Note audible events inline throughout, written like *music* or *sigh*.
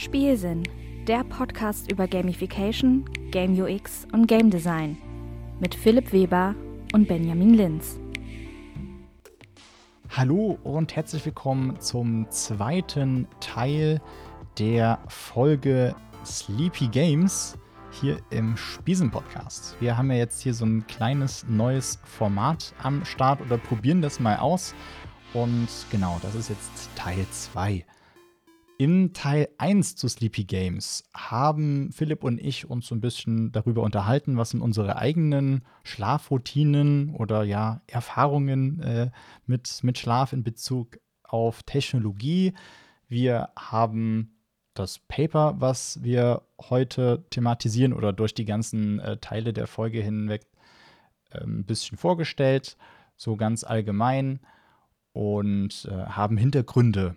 Spielsinn, der Podcast über Gamification, Game UX und Game Design mit Philipp Weber und Benjamin Linz. Hallo und herzlich willkommen zum zweiten Teil der Folge Sleepy Games hier im Spiesen Podcast. Wir haben ja jetzt hier so ein kleines neues Format am Start oder probieren das mal aus. Und genau, das ist jetzt Teil 2. Im Teil 1 zu Sleepy Games haben Philipp und ich uns so ein bisschen darüber unterhalten, was sind unsere eigenen Schlafroutinen oder ja, Erfahrungen äh, mit, mit Schlaf in Bezug auf Technologie. Wir haben das Paper, was wir heute thematisieren oder durch die ganzen äh, Teile der Folge hinweg äh, ein bisschen vorgestellt, so ganz allgemein und äh, haben Hintergründe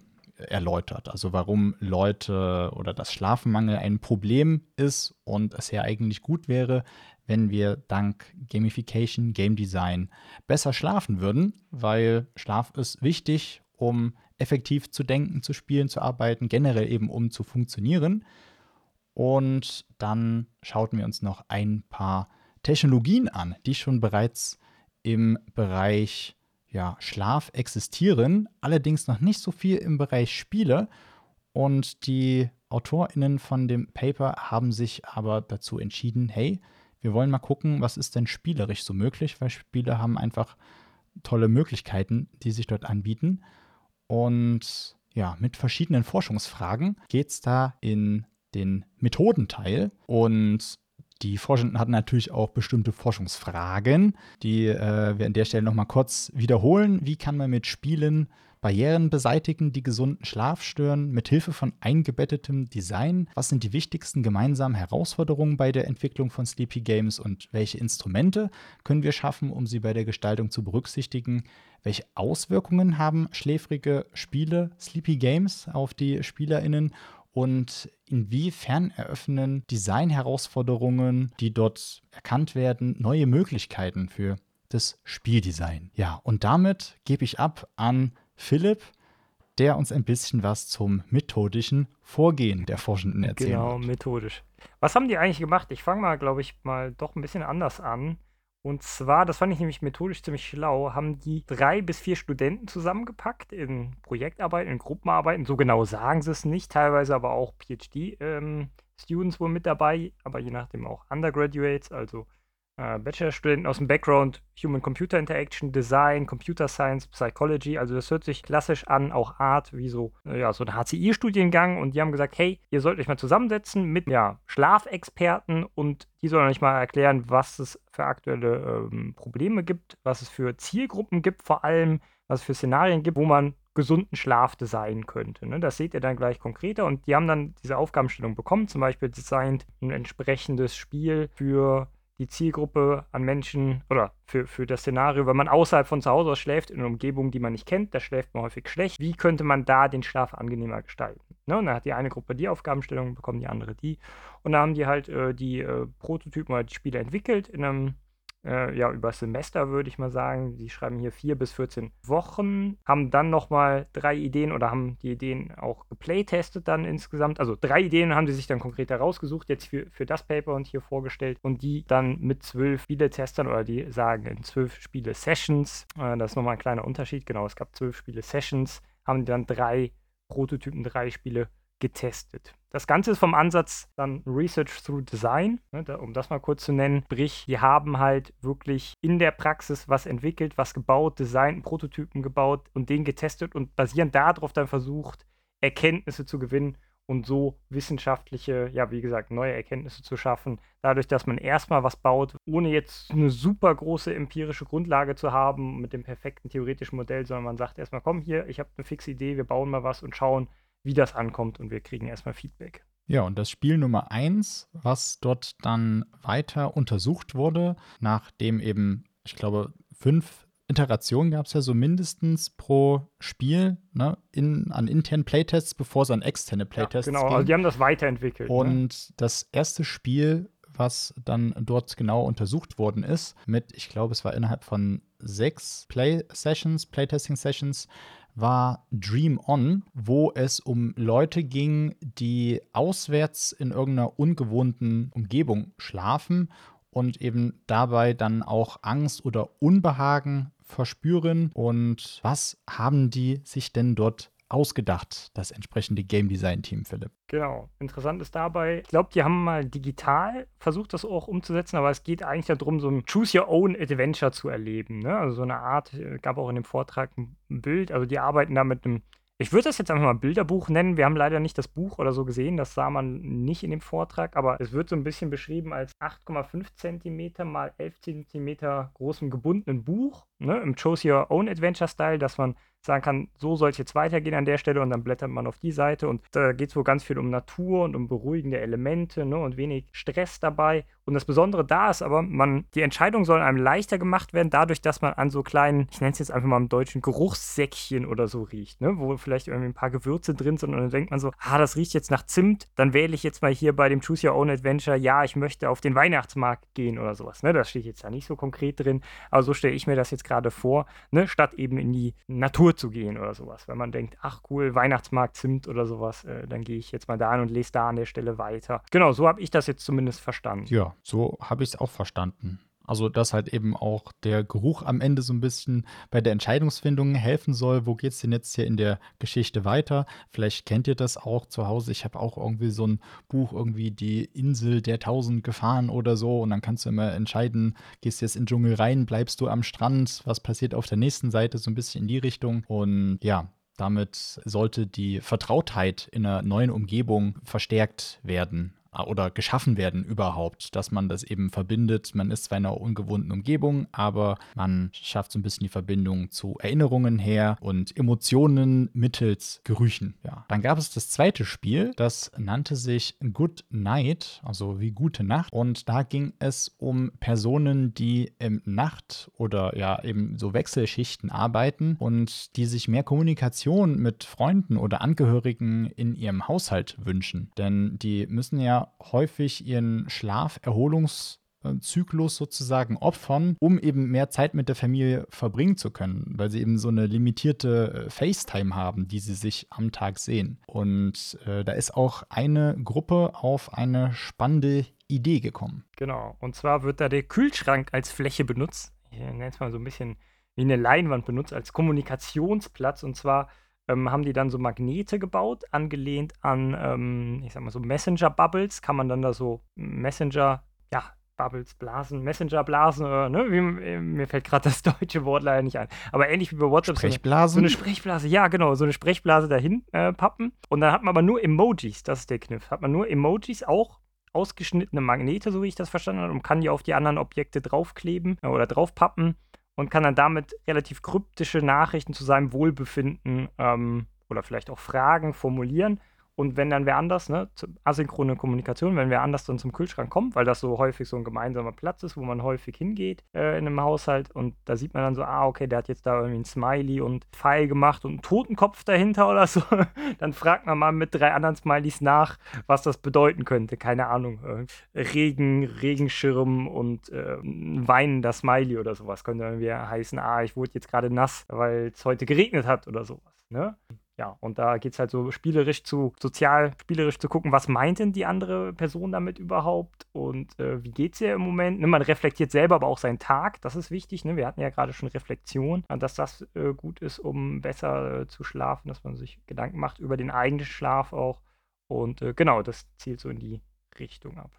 erläutert. Also warum Leute oder das Schlafenmangel ein Problem ist und es ja eigentlich gut wäre, wenn wir dank Gamification, Game Design besser schlafen würden, weil Schlaf ist wichtig, um effektiv zu denken, zu spielen, zu arbeiten, generell eben um zu funktionieren. Und dann schauten wir uns noch ein paar Technologien an, die schon bereits im Bereich ja, Schlaf existieren, allerdings noch nicht so viel im Bereich Spiele. Und die AutorInnen von dem Paper haben sich aber dazu entschieden, hey, wir wollen mal gucken, was ist denn spielerisch so möglich, weil Spiele haben einfach tolle Möglichkeiten, die sich dort anbieten. Und ja, mit verschiedenen Forschungsfragen geht es da in den Methodenteil. Und die Forschenden hatten natürlich auch bestimmte Forschungsfragen, die äh, wir an der Stelle nochmal kurz wiederholen. Wie kann man mit Spielen Barrieren beseitigen, die gesunden Schlaf stören, mit Hilfe von eingebettetem Design? Was sind die wichtigsten gemeinsamen Herausforderungen bei der Entwicklung von Sleepy Games und welche Instrumente können wir schaffen, um sie bei der Gestaltung zu berücksichtigen? Welche Auswirkungen haben schläfrige Spiele, Sleepy Games auf die SpielerInnen? Und inwiefern eröffnen Designherausforderungen, die dort erkannt werden, neue Möglichkeiten für das Spieldesign. Ja, und damit gebe ich ab an Philipp, der uns ein bisschen was zum methodischen Vorgehen der Forschenden erzählt. Genau, methodisch. Was haben die eigentlich gemacht? Ich fange mal, glaube ich, mal doch ein bisschen anders an. Und zwar, das fand ich nämlich methodisch ziemlich schlau, haben die drei bis vier Studenten zusammengepackt in Projektarbeiten, in Gruppenarbeiten. So genau sagen sie es nicht, teilweise aber auch PhD-Students ähm, wohl mit dabei, aber je nachdem auch Undergraduates, also äh, Bachelorstudenten aus dem Background Human-Computer Interaction, Design, Computer Science, Psychology. Also das hört sich klassisch an, auch Art, wie so, äh, ja, so ein HCI-Studiengang. Und die haben gesagt, hey, ihr sollt euch mal zusammensetzen mit ja, Schlafexperten und die sollen euch mal erklären, was es für aktuelle ähm, Probleme gibt, was es für Zielgruppen gibt, vor allem, was es für Szenarien gibt, wo man gesunden Schlaf designen könnte. Ne? Das seht ihr dann gleich konkreter. Und die haben dann diese Aufgabenstellung bekommen, zum Beispiel designt ein entsprechendes Spiel für die Zielgruppe an Menschen oder für, für das Szenario, wenn man außerhalb von zu Hause aus schläft, in einer Umgebung, die man nicht kennt, da schläft man häufig schlecht. Wie könnte man da den Schlaf angenehmer gestalten? Ne? Und dann hat die eine Gruppe die Aufgabenstellung, bekommen die andere die. Und da haben die halt äh, die äh, Prototypen oder die Spiele entwickelt in einem äh, ja, über Semester würde ich mal sagen. Die schreiben hier vier bis 14 Wochen, haben dann nochmal drei Ideen oder haben die Ideen auch geplaytestet dann insgesamt. Also drei Ideen haben sie sich dann konkret herausgesucht, jetzt für, für das Paper und hier vorgestellt und die dann mit zwölf Spiele-Testern oder die sagen in zwölf Spiele-Sessions, äh, das ist nochmal ein kleiner Unterschied, genau, es gab zwölf Spiele-Sessions, haben dann drei Prototypen, drei Spiele getestet. Das Ganze ist vom Ansatz dann Research through Design, ne, da, um das mal kurz zu nennen. Sprich, die haben halt wirklich in der Praxis was entwickelt, was gebaut, designt, Prototypen gebaut und den getestet und basierend darauf dann versucht, Erkenntnisse zu gewinnen und so wissenschaftliche, ja, wie gesagt, neue Erkenntnisse zu schaffen, dadurch, dass man erstmal was baut, ohne jetzt eine super große empirische Grundlage zu haben mit dem perfekten theoretischen Modell, sondern man sagt erstmal, komm hier, ich habe eine fixe Idee, wir bauen mal was und schauen, wie das ankommt und wir kriegen erstmal Feedback. Ja, und das Spiel Nummer eins, was dort dann weiter untersucht wurde, nachdem eben, ich glaube, fünf Iterationen gab es ja so mindestens pro Spiel ne, in, an internen Playtests, bevor es an externe Playtests ja, genau, ging. also die haben das weiterentwickelt. Ne? Und ne? das erste Spiel, was dann dort genau untersucht worden ist, mit, ich glaube, es war innerhalb von sechs Play-Sessions, Playtesting-Sessions, war Dream On, wo es um Leute ging, die auswärts in irgendeiner ungewohnten Umgebung schlafen und eben dabei dann auch Angst oder Unbehagen verspüren. Und was haben die sich denn dort ausgedacht, das entsprechende Game Design Team, Philipp? Genau. Interessant ist dabei, ich glaube, die haben mal digital versucht, das auch umzusetzen, aber es geht eigentlich darum, so ein Choose Your Own Adventure zu erleben. Ne? Also so eine Art, äh, gab auch in dem Vortrag ein Bild, also die arbeiten da mit einem ich würde das jetzt einfach mal Bilderbuch nennen. Wir haben leider nicht das Buch oder so gesehen, das sah man nicht in dem Vortrag, aber es wird so ein bisschen beschrieben als 8,5 cm mal 11 cm großem gebundenen Buch, ne, im Choose Your Own Adventure Style, dass man sagen kann, so soll es jetzt weitergehen an der Stelle und dann blättert man auf die Seite und da geht es wohl ganz viel um Natur und um beruhigende Elemente ne, und wenig Stress dabei. Und das Besondere da ist aber, man, die Entscheidung soll einem leichter gemacht werden, dadurch, dass man an so kleinen, ich nenne es jetzt einfach mal im Deutschen, Geruchssäckchen oder so riecht, ne, wo vielleicht irgendwie ein paar Gewürze drin sind und dann denkt man so, ah, das riecht jetzt nach Zimt, dann wähle ich jetzt mal hier bei dem Choose Your Own Adventure, ja, ich möchte auf den Weihnachtsmarkt gehen oder sowas. Ne? Das steht jetzt ja nicht so konkret drin, aber so stelle ich mir das jetzt gerade vor, ne? statt eben in die Natur Natur zu gehen oder sowas. Wenn man denkt, ach cool, Weihnachtsmarkt Zimt oder sowas, äh, dann gehe ich jetzt mal da und lese da an der Stelle weiter. Genau, so habe ich das jetzt zumindest verstanden. Ja, so habe ich es auch verstanden. Also, dass halt eben auch der Geruch am Ende so ein bisschen bei der Entscheidungsfindung helfen soll. Wo geht es denn jetzt hier in der Geschichte weiter? Vielleicht kennt ihr das auch zu Hause. Ich habe auch irgendwie so ein Buch, irgendwie die Insel der tausend Gefahren oder so. Und dann kannst du immer entscheiden, gehst du jetzt in den Dschungel rein, bleibst du am Strand, was passiert auf der nächsten Seite, so ein bisschen in die Richtung. Und ja, damit sollte die Vertrautheit in einer neuen Umgebung verstärkt werden oder geschaffen werden überhaupt, dass man das eben verbindet. Man ist zwar in einer ungewohnten Umgebung, aber man schafft so ein bisschen die Verbindung zu Erinnerungen her und Emotionen mittels Gerüchen. Ja. Dann gab es das zweite Spiel, das nannte sich Good Night, also wie gute Nacht. Und da ging es um Personen, die im Nacht- oder ja eben so Wechselschichten arbeiten und die sich mehr Kommunikation mit Freunden oder Angehörigen in ihrem Haushalt wünschen. Denn die müssen ja häufig ihren Schlaferholungszyklus sozusagen opfern, um eben mehr Zeit mit der Familie verbringen zu können, weil sie eben so eine limitierte äh, FaceTime haben, die sie sich am Tag sehen. Und äh, da ist auch eine Gruppe auf eine spannende Idee gekommen. Genau, und zwar wird da der Kühlschrank als Fläche benutzt. Ich nenne es mal so ein bisschen wie eine Leinwand benutzt, als Kommunikationsplatz. Und zwar ähm, haben die dann so Magnete gebaut, angelehnt an, ähm, ich sag mal so Messenger-Bubbles, kann man dann da so Messenger, ja, Bubbles, Blasen, Messenger-Blasen, äh, ne? Wie, mir fällt gerade das *laughs* deutsche Wort leider nicht ein. Aber ähnlich wie bei WhatsApp. Sprechblasen? So eine, so eine Sprechblase, ja, genau, so eine Sprechblase dahin äh, pappen. Und dann hat man aber nur Emojis, das ist der Kniff. Hat man nur Emojis, auch ausgeschnittene Magnete, so wie ich das verstanden habe, und kann die auf die anderen Objekte draufkleben äh, oder draufpappen und kann dann damit relativ kryptische Nachrichten zu seinem Wohlbefinden ähm, oder vielleicht auch Fragen formulieren. Und wenn dann wer anders, ne, asynchrone Kommunikation, wenn wer anders dann zum Kühlschrank kommt, weil das so häufig so ein gemeinsamer Platz ist, wo man häufig hingeht äh, in einem Haushalt und da sieht man dann so, ah, okay, der hat jetzt da irgendwie ein Smiley und Pfeil gemacht und einen Totenkopf dahinter oder so, *laughs* dann fragt man mal mit drei anderen Smileys nach, was das bedeuten könnte. Keine Ahnung, äh, Regen, Regenschirm und äh, ein weinender Smiley oder sowas könnte irgendwie heißen, ah, ich wurde jetzt gerade nass, weil es heute geregnet hat oder sowas. Ne? Ja, und da geht es halt so spielerisch zu, sozial spielerisch zu gucken, was meint denn die andere Person damit überhaupt und äh, wie geht es ihr im Moment. Ne, man reflektiert selber aber auch seinen Tag, das ist wichtig. Ne? Wir hatten ja gerade schon Reflexion, dass das äh, gut ist, um besser äh, zu schlafen, dass man sich Gedanken macht über den eigenen Schlaf auch. Und äh, genau, das zielt so in die Richtung ab.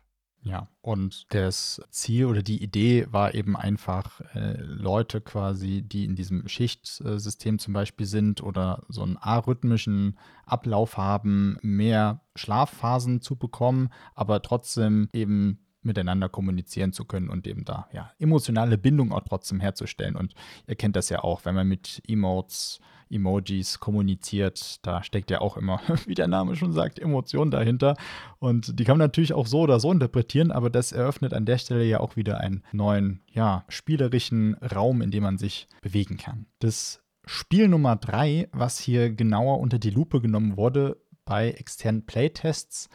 Ja, und das Ziel oder die Idee war eben einfach, äh, Leute quasi, die in diesem Schichtsystem zum Beispiel sind oder so einen arrhythmischen Ablauf haben, mehr Schlafphasen zu bekommen, aber trotzdem eben miteinander kommunizieren zu können und eben da ja emotionale Bindung auch trotzdem herzustellen. Und ihr kennt das ja auch, wenn man mit Emotes Emojis kommuniziert. Da steckt ja auch immer, *laughs* wie der Name schon sagt, Emotion dahinter. Und die kann man natürlich auch so oder so interpretieren, aber das eröffnet an der Stelle ja auch wieder einen neuen, ja, spielerischen Raum, in dem man sich bewegen kann. Das Spiel Nummer drei, was hier genauer unter die Lupe genommen wurde bei externen Playtests,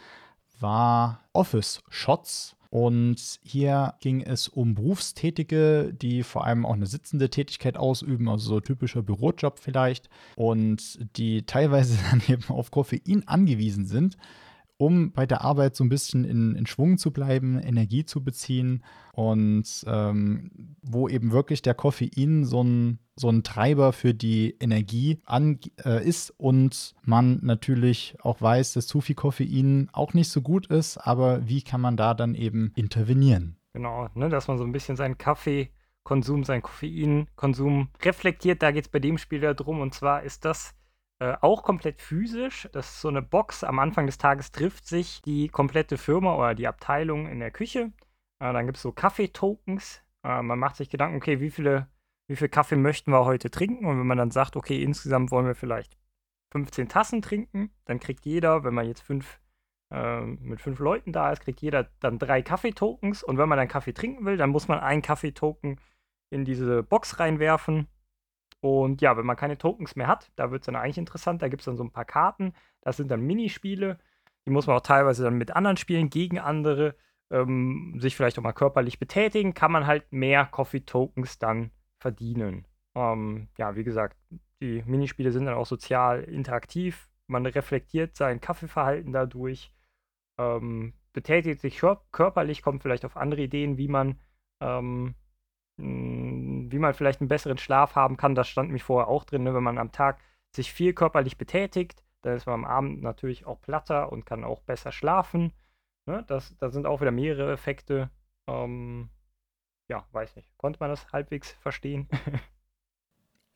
war Office Shots. Und hier ging es um Berufstätige, die vor allem auch eine sitzende Tätigkeit ausüben, also so typischer Bürojob vielleicht, und die teilweise *laughs* dann eben auf Koffein angewiesen sind, um bei der Arbeit so ein bisschen in, in Schwung zu bleiben, Energie zu beziehen und ähm, wo eben wirklich der Koffein so ein, so ein Treiber für die Energie an, äh, ist und man natürlich auch weiß, dass zu viel Koffein auch nicht so gut ist, aber wie kann man da dann eben intervenieren? Genau, ne, dass man so ein bisschen seinen Kaffeekonsum, seinen Koffeinkonsum reflektiert. Da geht es bei dem Spiel darum. Und zwar ist das äh, auch komplett physisch. Das ist so eine Box. Am Anfang des Tages trifft sich die komplette Firma oder die Abteilung in der Küche. Äh, dann gibt es so Kaffeetokens. Äh, man macht sich Gedanken, okay, wie viele, wie viel Kaffee möchten wir heute trinken? Und wenn man dann sagt, okay, insgesamt wollen wir vielleicht 15 Tassen trinken, dann kriegt jeder, wenn man jetzt fünf, äh, mit fünf Leuten da ist, kriegt jeder dann drei Kaffeetokens. Und wenn man dann Kaffee trinken will, dann muss man einen Kaffeetoken in diese Box reinwerfen. Und ja, wenn man keine Tokens mehr hat, da wird es dann eigentlich interessant. Da gibt es dann so ein paar Karten. Das sind dann Minispiele. Die muss man auch teilweise dann mit anderen spielen, gegen andere. Ähm, sich vielleicht auch mal körperlich betätigen, kann man halt mehr Coffee-Tokens dann verdienen. Ähm, ja, wie gesagt, die Minispiele sind dann auch sozial interaktiv. Man reflektiert sein Kaffeeverhalten dadurch, ähm, betätigt sich körperlich, kommt vielleicht auf andere Ideen, wie man ähm, hm, wie man vielleicht einen besseren Schlaf haben kann. Das stand mich vorher auch drin. Ne? Wenn man am Tag sich viel körperlich betätigt, dann ist man am Abend natürlich auch platter und kann auch besser schlafen. Ne? Das, das sind auch wieder mehrere Effekte. Ähm, ja, weiß nicht. Konnte man das halbwegs verstehen? *laughs*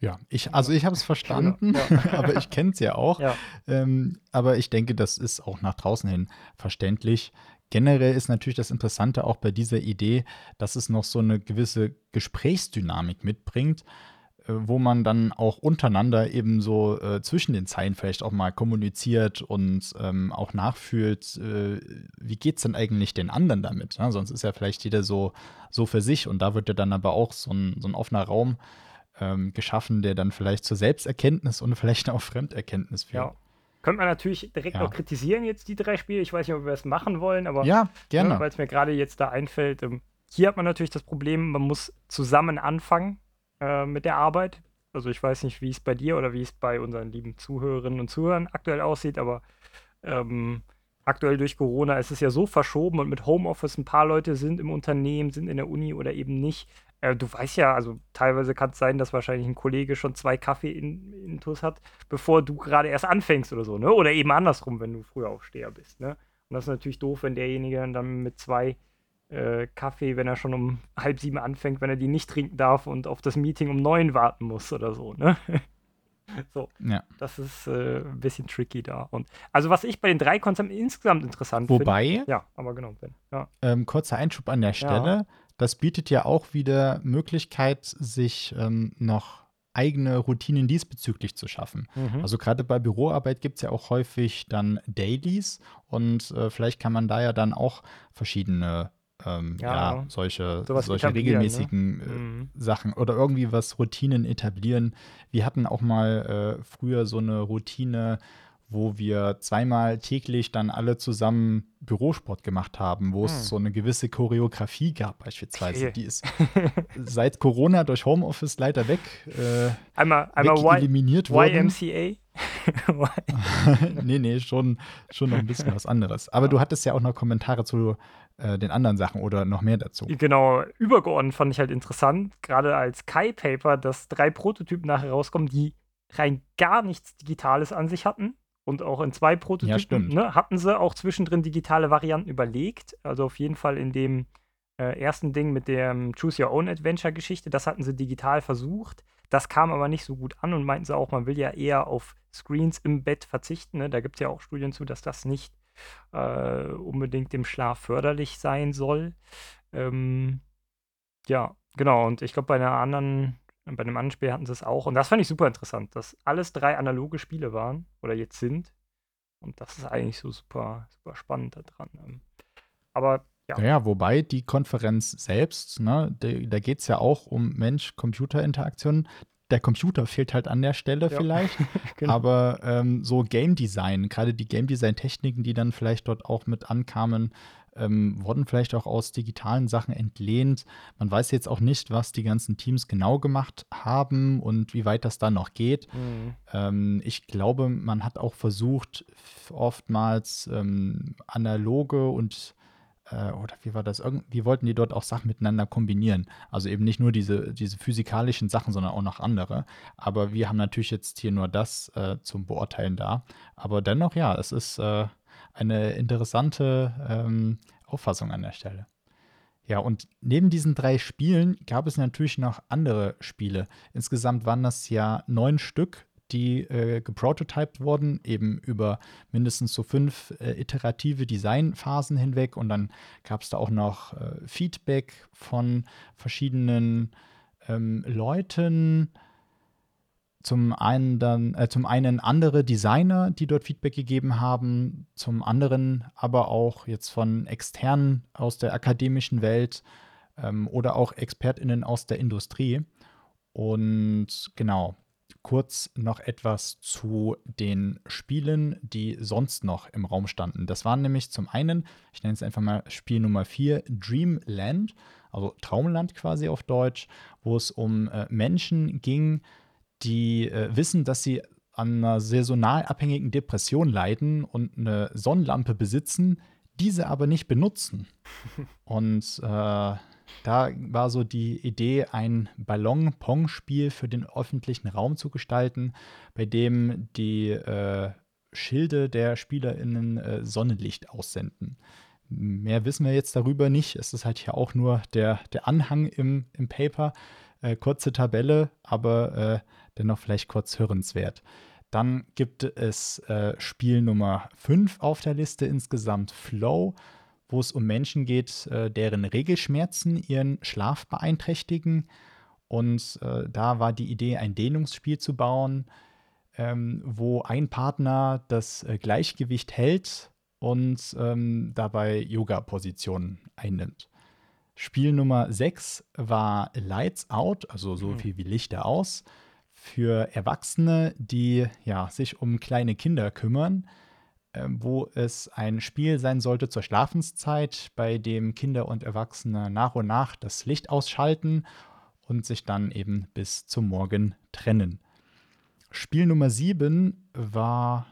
Ja, ich, also ich habe es verstanden, ja. *laughs* aber ich kenne es ja auch. Ja. Ähm, aber ich denke, das ist auch nach draußen hin verständlich. Generell ist natürlich das Interessante auch bei dieser Idee, dass es noch so eine gewisse Gesprächsdynamik mitbringt, äh, wo man dann auch untereinander eben so äh, zwischen den Zeilen vielleicht auch mal kommuniziert und ähm, auch nachfühlt, äh, wie geht es denn eigentlich den anderen damit? Ne? Sonst ist ja vielleicht jeder so, so für sich und da wird ja dann aber auch so ein, so ein offener Raum ähm, geschaffen, der dann vielleicht zur Selbsterkenntnis und vielleicht auch Fremderkenntnis führt. Ja. Könnte man natürlich direkt ja. auch kritisieren, jetzt die drei Spiele. Ich weiß nicht, ob wir es machen wollen, aber ja, gerne. Ne, weil es mir gerade jetzt da einfällt. Ähm, hier hat man natürlich das Problem, man muss zusammen anfangen äh, mit der Arbeit. Also ich weiß nicht, wie es bei dir oder wie es bei unseren lieben Zuhörerinnen und Zuhörern aktuell aussieht, aber ähm, aktuell durch Corona ist es ja so verschoben und mit Homeoffice ein paar Leute sind im Unternehmen, sind in der Uni oder eben nicht. Äh, du weißt ja, also teilweise kann es sein, dass wahrscheinlich ein Kollege schon zwei Kaffee in, hat, bevor du gerade erst anfängst oder so, ne? Oder eben andersrum, wenn du früher Aufsteher bist, ne? Und das ist natürlich doof, wenn derjenige dann mit zwei äh, Kaffee, wenn er schon um *laughs* halb sieben anfängt, wenn er die nicht trinken darf und auf das Meeting um neun warten muss oder so, ne? *laughs* so, ja. das ist äh, ein bisschen tricky da. Und also was ich bei den drei Konzepten insgesamt interessant finde. Wobei, find, ja, aber genau, ja. ähm, kurzer Einschub an der Stelle. Ja das bietet ja auch wieder Möglichkeit, sich ähm, noch eigene Routinen diesbezüglich zu schaffen. Mhm. Also gerade bei Büroarbeit gibt es ja auch häufig dann Dailies und äh, vielleicht kann man da ja dann auch verschiedene ähm, ja, ja, solche, solche ne? regelmäßigen ne? mhm. Sachen oder irgendwie was Routinen etablieren. Wir hatten auch mal äh, früher so eine Routine, wo wir zweimal täglich dann alle zusammen Bürosport gemacht haben, wo hm. es so eine gewisse Choreografie gab beispielsweise. Okay. Die ist *laughs* seit Corona durch Homeoffice leider weg, äh, einmal, einmal eliminiert worden. YMCA? *laughs* *laughs* nee, nee, schon, schon noch ein bisschen was anderes. Aber ja. du hattest ja auch noch Kommentare zu äh, den anderen Sachen oder noch mehr dazu. Genau, übergeordnet fand ich halt interessant, gerade als Kai-Paper, dass drei Prototypen nachher rauskommen, die rein gar nichts Digitales an sich hatten und auch in zwei Prototypen ja, ne, hatten sie auch zwischendrin digitale Varianten überlegt. Also auf jeden Fall in dem äh, ersten Ding mit der Choose Your Own Adventure Geschichte, das hatten sie digital versucht. Das kam aber nicht so gut an und meinten sie auch, man will ja eher auf Screens im Bett verzichten. Ne? Da gibt es ja auch Studien zu, dass das nicht äh, unbedingt dem Schlaf förderlich sein soll. Ähm, ja, genau. Und ich glaube, bei einer anderen bei dem anderen Spiel hatten sie es auch. Und das fand ich super interessant, dass alles drei analoge Spiele waren oder jetzt sind. Und das ist eigentlich so super, super spannend daran. Ähm. Aber ja. Naja, wobei die Konferenz selbst, ne, de, da geht es ja auch um Mensch-Computer-Interaktion. Der Computer fehlt halt an der Stelle ja. vielleicht. *laughs* genau. Aber ähm, so Game Design, gerade die Game Design-Techniken, die dann vielleicht dort auch mit ankamen, ähm, wurden vielleicht auch aus digitalen Sachen entlehnt. Man weiß jetzt auch nicht, was die ganzen Teams genau gemacht haben und wie weit das dann noch geht. Mhm. Ähm, ich glaube, man hat auch versucht, oftmals ähm, analoge und oder wie war das? Irgendwie wollten die dort auch Sachen miteinander kombinieren. Also eben nicht nur diese, diese physikalischen Sachen, sondern auch noch andere. Aber wir haben natürlich jetzt hier nur das äh, zum Beurteilen da. Aber dennoch, ja, es ist äh, eine interessante ähm, Auffassung an der Stelle. Ja, und neben diesen drei Spielen gab es natürlich noch andere Spiele. Insgesamt waren das ja neun Stück, die äh, geprototyped wurden, eben über mindestens so fünf äh, iterative Designphasen hinweg. Und dann gab es da auch noch äh, Feedback von verschiedenen ähm, Leuten. Zum einen dann, äh, zum einen andere Designer, die dort Feedback gegeben haben, zum anderen aber auch jetzt von externen aus der akademischen Welt ähm, oder auch ExpertInnen aus der Industrie. Und genau, kurz noch etwas zu den Spielen, die sonst noch im Raum standen. Das waren nämlich zum einen, ich nenne es einfach mal Spiel Nummer 4, Dreamland, also Traumland quasi auf Deutsch, wo es um äh, Menschen ging, die äh, wissen, dass sie an einer saisonal abhängigen Depression leiden und eine Sonnenlampe besitzen, diese aber nicht benutzen. *laughs* Und äh, da war so die Idee, ein Ballon-Pong-Spiel für den öffentlichen Raum zu gestalten, bei dem die äh, Schilde der SpielerInnen äh, Sonnenlicht aussenden. Mehr wissen wir jetzt darüber nicht. Es ist halt hier auch nur der, der Anhang im, im Paper. Äh, kurze Tabelle, aber äh, dennoch vielleicht kurz hörenswert. Dann gibt es äh, Spiel Nummer 5 auf der Liste insgesamt, Flow wo es um Menschen geht, äh, deren Regelschmerzen ihren Schlaf beeinträchtigen. Und äh, da war die Idee, ein Dehnungsspiel zu bauen, ähm, wo ein Partner das äh, Gleichgewicht hält und ähm, dabei Yoga-Positionen einnimmt. Spiel Nummer 6 war Lights Out, also so mhm. viel wie Lichter aus, für Erwachsene, die ja, sich um kleine Kinder kümmern wo es ein Spiel sein sollte zur Schlafenszeit, bei dem Kinder und Erwachsene nach und nach das Licht ausschalten und sich dann eben bis zum Morgen trennen. Spiel Nummer 7 war,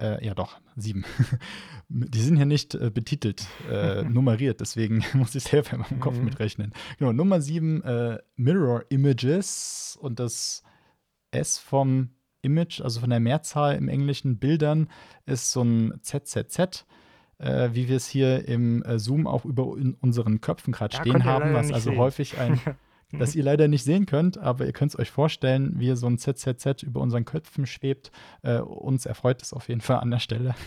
äh, ja doch, 7. *laughs* Die sind hier nicht äh, betitelt, äh, *laughs* nummeriert, deswegen *laughs* muss ich selber in meinem Kopf mhm. mitrechnen. Genau, Nummer 7, äh, Mirror Images und das S vom Image, also von der Mehrzahl im Englischen Bildern, ist so ein ZZZ, äh, wie wir es hier im äh, Zoom auch über unseren Köpfen gerade ja, stehen haben, was also sehen. häufig ein, *laughs* das ihr leider nicht sehen könnt, aber ihr könnt es euch vorstellen, wie so ein ZZZ über unseren Köpfen schwebt. Äh, uns erfreut es auf jeden Fall an der Stelle. *laughs*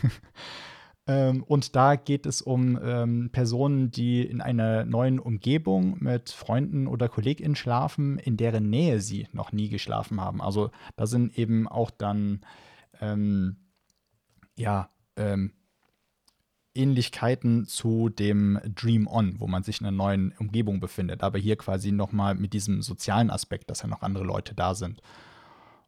Ähm, und da geht es um ähm, Personen, die in einer neuen Umgebung mit Freunden oder KollegInnen schlafen, in deren Nähe sie noch nie geschlafen haben. Also da sind eben auch dann ähm, ja ähm, Ähnlichkeiten zu dem Dream On, wo man sich in einer neuen Umgebung befindet. Aber hier quasi nochmal mit diesem sozialen Aspekt, dass ja noch andere Leute da sind.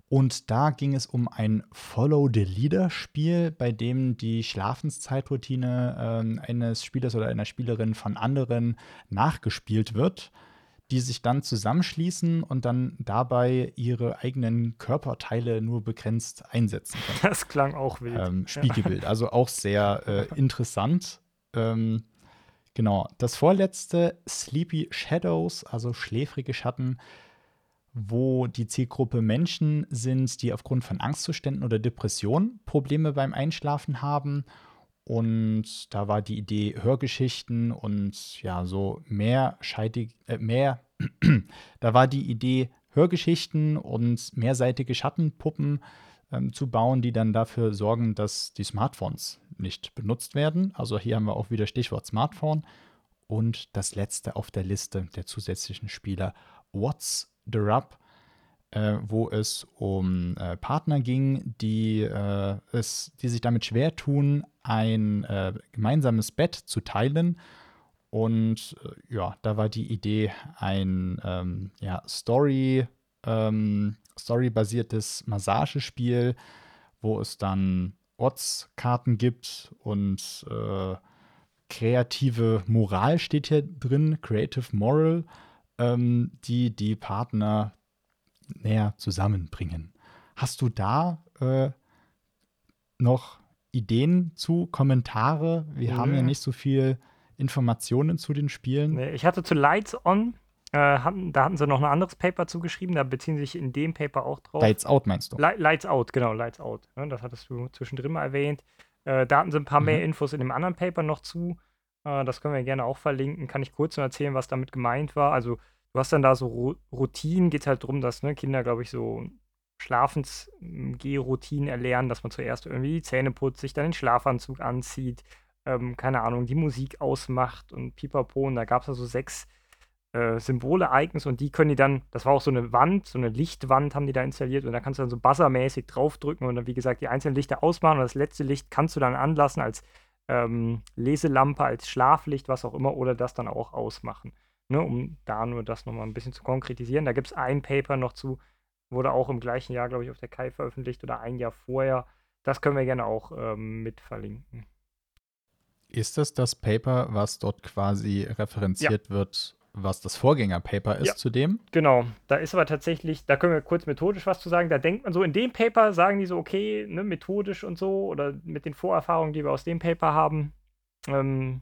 Und da ging es um ein Follow the Leader-Spiel, bei dem die Schlafenszeitroutine äh, eines Spielers oder einer Spielerin von anderen nachgespielt wird, die sich dann zusammenschließen und dann dabei ihre eigenen Körperteile nur begrenzt einsetzen können. Das klang auch wild. Ähm, Spiegelbild, also auch sehr äh, *laughs* interessant. Ähm, genau, das vorletzte, Sleepy Shadows, also schläfrige Schatten, wo die Zielgruppe Menschen sind, die aufgrund von Angstzuständen oder Depressionen Probleme beim Einschlafen haben. Und da war die Idee Hörgeschichten und ja, so mehrscheitig, äh, mehr, *clears throat* da war die Idee Hörgeschichten und mehrseitige Schattenpuppen ähm, zu bauen, die dann dafür sorgen, dass die Smartphones nicht benutzt werden. Also hier haben wir auch wieder Stichwort Smartphone. Und das letzte auf der Liste der zusätzlichen Spieler, What's The Rub, äh, wo es um äh, Partner ging, die, äh, es, die sich damit schwer tun, ein äh, gemeinsames Bett zu teilen. Und äh, ja, da war die Idee, ein ähm, ja, Story, ähm, Story-basiertes Massagespiel, wo es dann Ortskarten gibt und äh, kreative Moral steht hier drin, Creative Moral, ähm, die die Partner näher zusammenbringen. Hast du da äh, noch Ideen zu, Kommentare? Wir Nö. haben ja nicht so viel Informationen zu den Spielen. Ich hatte zu Lights On, äh, hatten, da hatten sie noch ein anderes Paper zugeschrieben, da beziehen sie sich in dem Paper auch drauf. Lights Out meinst du? Li- Lights Out, genau, Lights Out. Ne, das hattest du zwischendrin mal erwähnt. Äh, da hatten sie ein paar Mhm. mehr Infos in dem anderen Paper noch zu. Äh, das können wir gerne auch verlinken. Kann ich kurz nur erzählen, was damit gemeint war. Also, du hast dann da so Routinen, geht halt darum, dass ne, Kinder, glaube ich, so Schlafensgehroutinen erlernen, dass man zuerst irgendwie die Zähne putzt, sich dann den Schlafanzug anzieht, ähm, keine Ahnung, die Musik ausmacht und pipapo. Und da gab es also sechs äh, Symbole-Icons und die können die dann, das war auch so eine Wand, so eine Lichtwand haben die da installiert und da kannst du dann so buzzermäßig draufdrücken und dann, wie gesagt, die einzelnen Lichter ausmachen und das letzte Licht kannst du dann anlassen als ähm, Leselampe, als Schlaflicht, was auch immer, oder das dann auch ausmachen. Ne, um da nur das nochmal ein bisschen zu konkretisieren. Da gibt es ein Paper noch zu, wurde auch im gleichen Jahr, glaube ich, auf der Kai veröffentlicht oder ein Jahr vorher. Das können wir gerne auch ähm, mit verlinken. Ist das das Paper, was dort quasi referenziert wird, was das Vorgängerpaper ist Ja. zu dem? Genau, da ist aber tatsächlich, da können wir kurz methodisch was zu sagen. Da denkt man so, in dem Paper sagen die so, okay, ne, methodisch und so, oder mit den Vorerfahrungen, die wir aus dem Paper haben, ähm,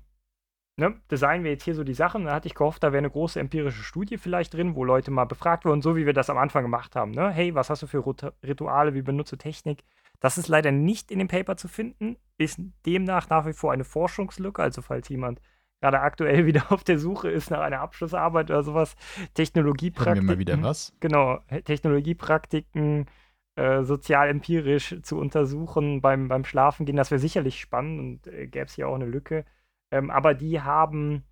ne, designen wir jetzt hier so die Sachen. Da hatte ich gehofft, da wäre eine große empirische Studie vielleicht drin, wo Leute mal befragt wurden, so wie wir das am Anfang gemacht haben. Ne? Hey, was hast du für Rituale, wie benutze Technik? Das ist leider nicht in dem Paper zu finden, ist demnach nach wie vor eine Forschungslücke. Also falls jemand gerade aktuell *laughs* wieder auf der Suche ist nach einer Abschlussarbeit oder sowas, Technologiepraktiken. mal wieder was? Genau, Technologiepraktiken äh, sozial empirisch zu untersuchen beim, beim Schlafen gehen, das wäre sicherlich spannend und äh, gäbe es hier auch eine Lücke. Ähm, aber die haben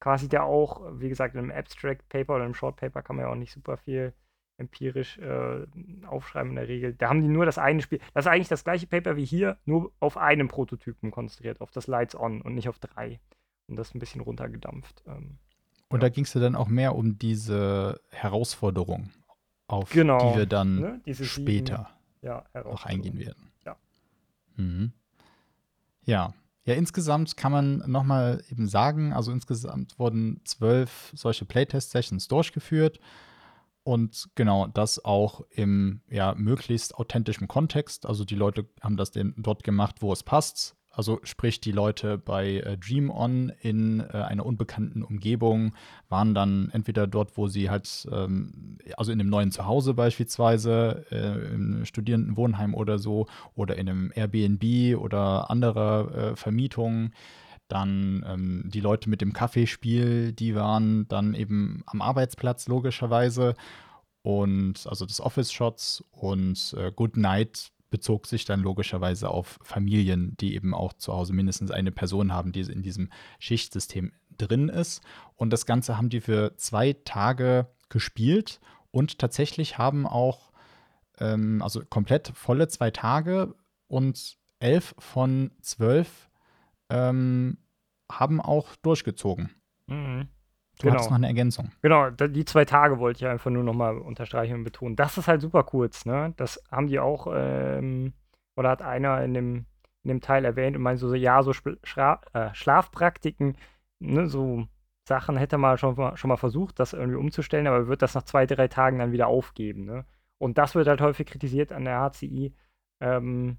quasi da auch, wie gesagt, in einem Abstract Paper oder einem Short Paper kann man ja auch nicht super viel empirisch äh, aufschreiben in der Regel. Da haben die nur das eine Spiel. Das ist eigentlich das gleiche Paper wie hier, nur auf einem Prototypen konzentriert, auf das Lights On und nicht auf drei. Und das ein bisschen runtergedampft. Ähm, Und da ging es ja dann auch mehr um diese Herausforderung, auf Genau, die wir dann ne? Diese sieben, später ja, auch eingehen werden. Ja. Mhm. Ja. Ja, insgesamt kann man nochmal eben sagen, also insgesamt wurden zwölf solche Playtest-Sessions durchgeführt und genau das auch im ja, möglichst authentischen Kontext. Also die Leute haben das denn dort gemacht, wo es passt. Also sprich, die Leute bei äh, Dream On in äh, einer unbekannten Umgebung waren dann entweder dort, wo sie halt, ähm, also in einem neuen Zuhause beispielsweise, äh, im Studierendenwohnheim oder so, oder in einem Airbnb oder anderer äh, Vermietung. Dann ähm, die Leute mit dem Kaffeespiel, die waren dann eben am Arbeitsplatz logischerweise. Und also des Office-Shots und äh, Good Night bezog sich dann logischerweise auf Familien, die eben auch zu Hause mindestens eine Person haben, die in diesem Schichtsystem drin ist. Und das Ganze haben die für zwei Tage gespielt und tatsächlich haben auch, ähm, also komplett volle zwei Tage und elf von zwölf ähm, haben auch durchgezogen. Mhm. Du hattest noch eine Ergänzung. Genau, die zwei Tage wollte ich einfach nur nochmal unterstreichen und betonen. Das ist halt super kurz, ne? Das haben die auch, ähm, oder hat einer in dem, in dem Teil erwähnt und meint so, ja, so Schra äh, Schlafpraktiken, ne, so Sachen hätte man schon, mal- schon mal versucht, das irgendwie umzustellen, aber wird das nach zwei, drei Tagen dann wieder aufgeben, ne? Und das wird halt häufig kritisiert an der HCI, ähm,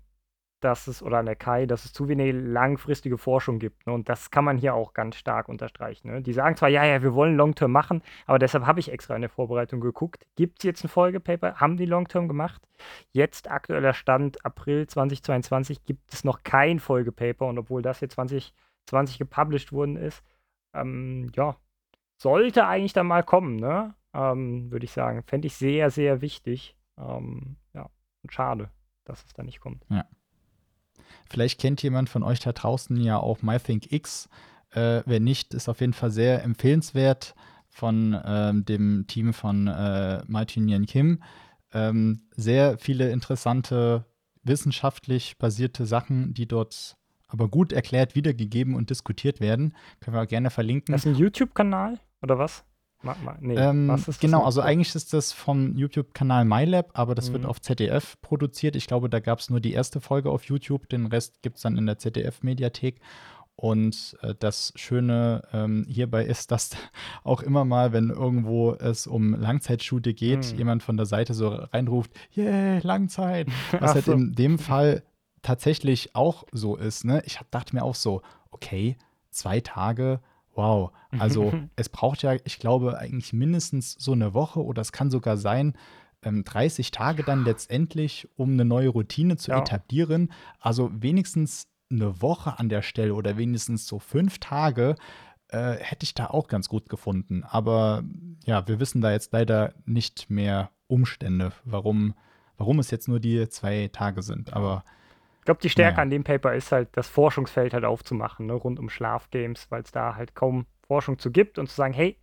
dass es, oder an der KI, dass es zu wenig langfristige Forschung gibt. Ne? Und das kann man hier auch ganz stark unterstreichen. Ne? Die sagen zwar, ja, ja, wir wollen Long-Term machen, aber deshalb habe ich extra in der Vorbereitung geguckt. Gibt es jetzt ein Folgepaper? Haben die Long-Term gemacht? Jetzt, aktueller Stand, April 2022, gibt es noch kein Folgepaper. Und obwohl das jetzt 2020 gepublished worden ist, ähm, ja, sollte eigentlich dann mal kommen, ne? Ähm, Würde ich sagen. Fände ich sehr, sehr wichtig. Ähm, ja, und schade, dass es da nicht kommt. Vielleicht kennt jemand von euch da draußen ja auch MyThinkX. Äh, wenn nicht, ist auf jeden Fall sehr empfehlenswert von ähm, dem Team von äh, Martin Yen Kim. Ähm, sehr viele interessante wissenschaftlich basierte Sachen, die dort aber gut erklärt wiedergegeben und diskutiert werden. Können wir auch gerne verlinken. Das ist ein YouTube-Kanal oder was? Ma, ma, nee, Ähm, genau, also eigentlich ist das vom YouTube-Kanal MyLab, aber das wird Mhm. auf ZDF produziert. Ich glaube, da gab es nur die erste Folge auf YouTube, den Rest gibt es dann in der ZDF-Mediathek. Und äh, das Schöne ähm, hierbei ist, dass *laughs* auch immer mal, wenn irgendwo es um Langzeitstudie geht, mhm. jemand von der Seite so reinruft, yeah, Langzeit. *laughs* Was halt so. in dem Fall tatsächlich auch so ist. Ne? Ich dachte mir auch so, okay, zwei Tage, wow. Also *laughs* es braucht ja, ich glaube, eigentlich mindestens so eine Woche oder es kann sogar sein, 30 ähm, Tage dann letztendlich, um eine neue Routine zu ja. etablieren. Also wenigstens eine Woche an der Stelle oder wenigstens so fünf Tage äh, hätte ich da auch ganz gut gefunden. Aber ja, wir wissen da jetzt leider nicht mehr Umstände, warum, warum es jetzt nur die zwei Tage sind. Aber ich glaube, die Stärke ja. an dem Paper ist halt, das Forschungsfeld halt aufzumachen, ne, rund um Schlafgames, weil es da halt kaum Forschung zu gibt und zu sagen, hey,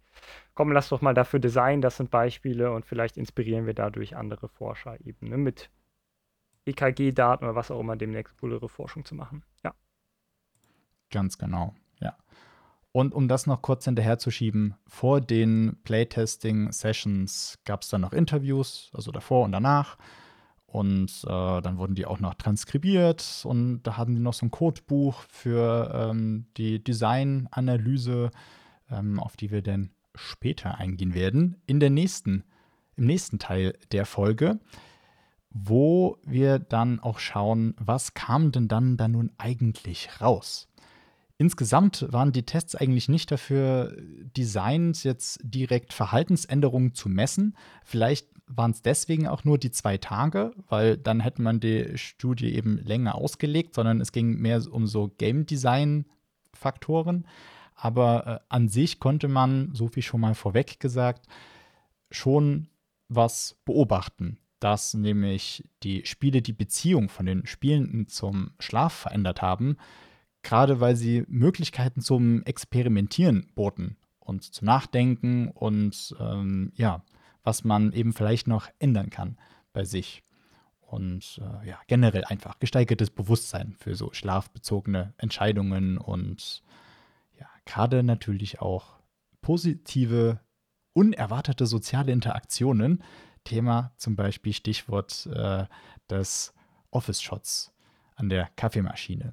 komm, lass doch mal dafür designen, das sind Beispiele und vielleicht inspirieren wir dadurch andere Forscher eben ne, mit EKG-Daten oder was auch immer demnächst coolere Forschung zu machen. Ja. Ganz genau, ja. Und um das noch kurz hinterherzuschieben, vor den Playtesting-Sessions gab es dann noch Interviews, also davor und danach. Und äh, dann wurden die auch noch transkribiert und da hatten die noch so ein Codebuch für ähm, die Designanalyse, ähm, auf die wir dann später eingehen werden. In der nächsten, im nächsten Teil der Folge wo wir dann auch schauen, was kam denn dann da nun eigentlich raus. Insgesamt waren die Tests eigentlich nicht dafür designt, jetzt direkt Verhaltensänderungen zu messen. Vielleicht waren es deswegen auch nur die zwei Tage, weil dann hätte man die Studie eben länger ausgelegt, sondern es ging mehr um so Game Design-Faktoren. Aber äh, an sich konnte man, so wie schon mal vorweg gesagt, schon was beobachten dass nämlich die Spiele die Beziehung von den Spielenden zum Schlaf verändert haben, gerade weil sie Möglichkeiten zum Experimentieren boten und zum Nachdenken und ähm, ja, was man eben vielleicht noch ändern kann bei sich. Und äh, ja, generell einfach gesteigertes Bewusstsein für so schlafbezogene Entscheidungen und ja, gerade natürlich auch positive, unerwartete soziale Interaktionen, Thema zum Beispiel Stichwort äh, des Office-Shots an der Kaffeemaschine.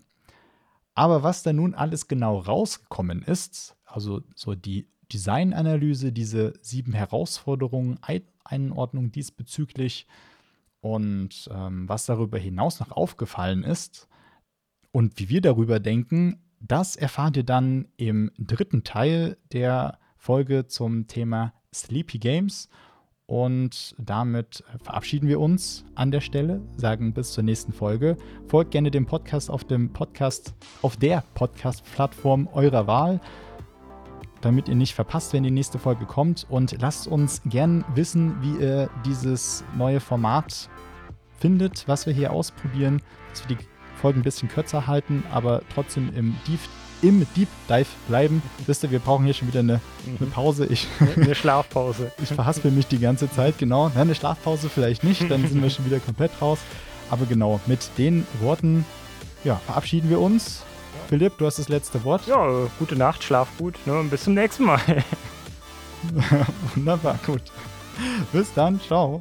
Aber was da nun alles genau rausgekommen ist, also so die Designanalyse, diese sieben Herausforderungen, Einordnung diesbezüglich und ähm, was darüber hinaus noch aufgefallen ist und wie wir darüber denken, das erfahrt ihr dann im dritten Teil der Folge zum Thema Sleepy Games. Und damit verabschieden wir uns an der Stelle, sagen bis zur nächsten Folge. Folgt gerne dem Podcast auf dem Podcast, auf der Podcast-Plattform eurer Wahl, damit ihr nicht verpasst, wenn die nächste Folge kommt. Und lasst uns gern wissen, wie ihr dieses neue Format findet, was wir hier ausprobieren, dass wir die Folgen ein bisschen kürzer halten, aber trotzdem im Deep im Deep Dive bleiben. Wisst ihr, wir brauchen hier schon wieder eine, eine Pause. Ich, *laughs* eine Schlafpause. *laughs* ich verhaspel mich die ganze Zeit, genau. Na, eine Schlafpause vielleicht nicht, dann sind wir *laughs* schon wieder komplett raus. Aber genau, mit den Worten ja, verabschieden wir uns. Philipp, du hast das letzte Wort. Ja, gute Nacht, schlaf gut ne, und bis zum nächsten Mal. *laughs* Wunderbar, gut. Bis dann, ciao.